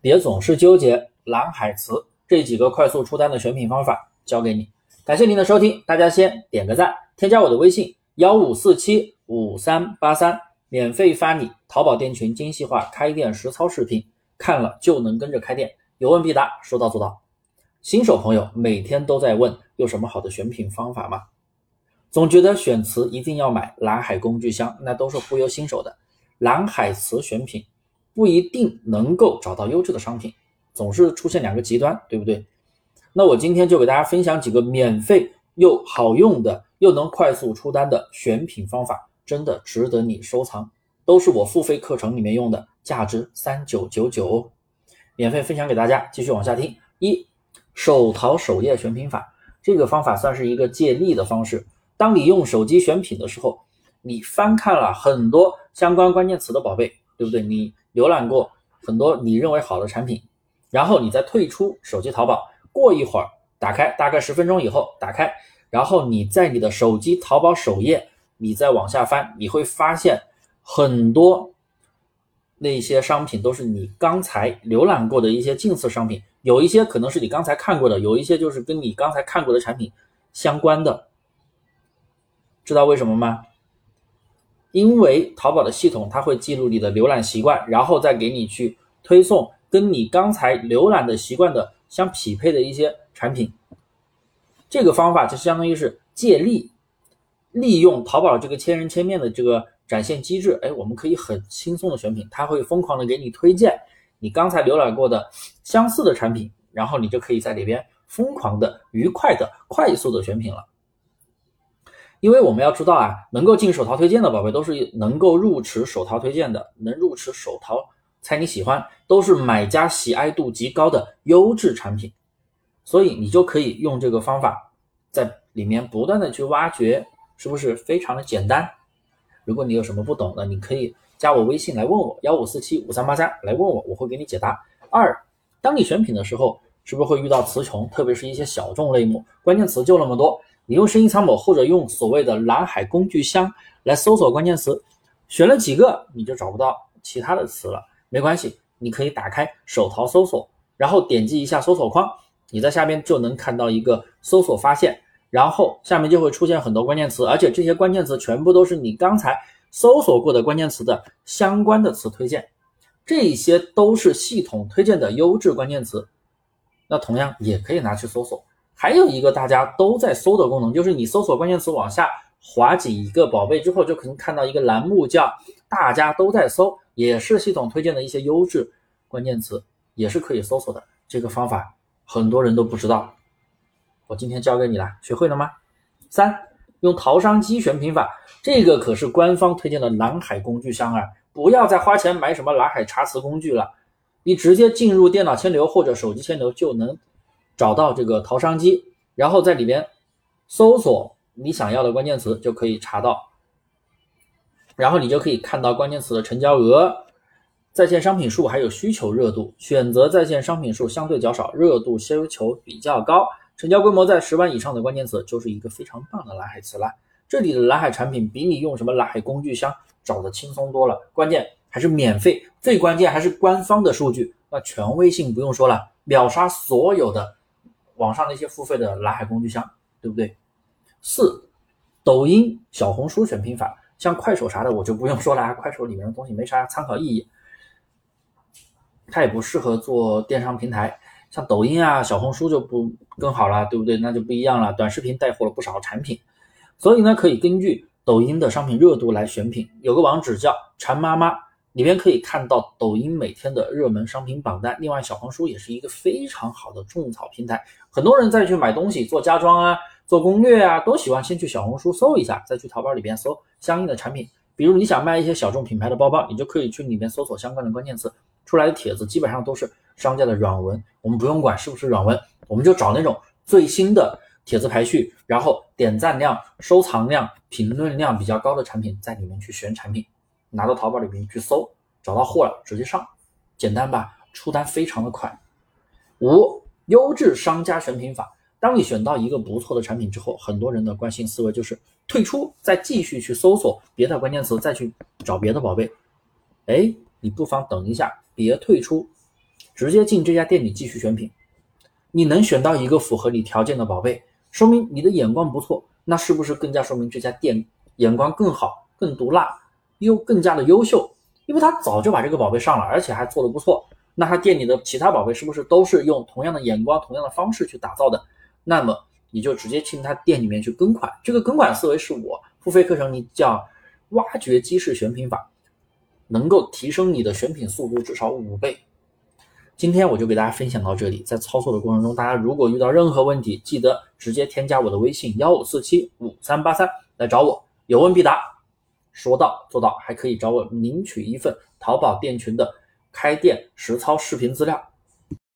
别总是纠结蓝海词这几个快速出单的选品方法，教给你。感谢您的收听，大家先点个赞，添加我的微信幺五四七五三八三，免费发你淘宝店群精细化开店实操视频，看了就能跟着开店，有问必答，说到做到。新手朋友每天都在问有什么好的选品方法吗？总觉得选词一定要买蓝海工具箱，那都是忽悠新手的。蓝海词选品不一定能够找到优质的商品，总是出现两个极端，对不对？那我今天就给大家分享几个免费又好用的，又能快速出单的选品方法，真的值得你收藏，都是我付费课程里面用的，价值三九九九，免费分享给大家。继续往下听，一手淘首页选品法，这个方法算是一个借力的方式。当你用手机选品的时候，你翻看了很多相关关键词的宝贝，对不对？你浏览过很多你认为好的产品，然后你再退出手机淘宝，过一会儿打开，大概十分钟以后打开，然后你在你的手机淘宝首页，你再往下翻，你会发现很多那些商品都是你刚才浏览过的一些近似商品，有一些可能是你刚才看过的，有一些就是跟你刚才看过的产品相关的。知道为什么吗？因为淘宝的系统它会记录你的浏览习惯，然后再给你去推送跟你刚才浏览的习惯的相匹配的一些产品。这个方法就相当于是借力，利用淘宝这个千人千面的这个展现机制，哎，我们可以很轻松的选品，它会疯狂的给你推荐你刚才浏览过的相似的产品，然后你就可以在里边疯狂的、愉快的、快速的选品了。因为我们要知道啊，能够进手淘推荐的宝贝都是能够入池手淘推荐的，能入池手淘猜你喜欢，都是买家喜爱度极高的优质产品，所以你就可以用这个方法在里面不断的去挖掘，是不是非常的简单？如果你有什么不懂的，你可以加我微信来问我幺五四七五三八三来问我，我会给你解答。二，当你选品的时候，是不是会遇到词穷，特别是一些小众类目，关键词就那么多。你用声音参谋或者用所谓的蓝海工具箱来搜索关键词，选了几个你就找不到其他的词了。没关系，你可以打开手淘搜索，然后点击一下搜索框，你在下面就能看到一个搜索发现，然后下面就会出现很多关键词，而且这些关键词全部都是你刚才搜索过的关键词的相关的词推荐，这些都是系统推荐的优质关键词，那同样也可以拿去搜索。还有一个大家都在搜的功能，就是你搜索关键词往下滑几一个宝贝之后，就可能看到一个栏目叫“大家都在搜”，也是系统推荐的一些优质关键词，也是可以搜索的。这个方法很多人都不知道，我今天教给你了，学会了吗？三，用淘商机选品法，这个可是官方推荐的蓝海工具箱啊！不要再花钱买什么蓝海查词工具了，你直接进入电脑千牛或者手机千牛就能。找到这个淘商机，然后在里边搜索你想要的关键词，就可以查到。然后你就可以看到关键词的成交额、在线商品数还有需求热度。选择在线商品数相对较少、热度需求比较高、成交规模在十万以上的关键词，就是一个非常棒的蓝海词了。这里的蓝海产品比你用什么蓝海工具箱找的轻松多了，关键还是免费，最关键还是官方的数据，那权威性不用说了，秒杀所有的。网上那些付费的蓝海工具箱，对不对？四，抖音、小红书选品法，像快手啥的我就不用说了，快手里面的东西没啥参考意义，它也不适合做电商平台。像抖音啊、小红书就不更好了，对不对？那就不一样了，短视频带火了不少产品，所以呢，可以根据抖音的商品热度来选品。有个网址叫馋妈妈。里面可以看到抖音每天的热门商品榜单，另外小红书也是一个非常好的种草平台。很多人再去买东西、做家装啊、做攻略啊，都喜欢先去小红书搜一下，再去淘宝里边搜相应的产品。比如你想卖一些小众品牌的包包，你就可以去里面搜索相关的关键词，出来的帖子基本上都是商家的软文，我们不用管是不是软文，我们就找那种最新的帖子排序，然后点赞量、收藏量、评论量比较高的产品，在里面去选产品。拿到淘宝里面去搜，找到货了直接上，简单吧？出单非常的快。五优质商家选品法，当你选到一个不错的产品之后，很多人的惯性思维就是退出，再继续去搜索别的关键词，再去找别的宝贝。哎，你不妨等一下，别退出，直接进这家店里继续选品。你能选到一个符合你条件的宝贝，说明你的眼光不错，那是不是更加说明这家店眼光更好、更毒辣，又更加的优秀？因为他早就把这个宝贝上了，而且还做的不错。那他店里的其他宝贝是不是都是用同样的眼光、同样的方式去打造的？那么你就直接进他店里面去跟款。这个跟款思维是我付费课程里叫挖掘机式选品法，能够提升你的选品速度至少五倍。今天我就给大家分享到这里，在操作的过程中，大家如果遇到任何问题，记得直接添加我的微信幺五四七五三八三来找我，有问必答，说到做到，还可以找我领取一份淘宝店群的开店实操视频资料。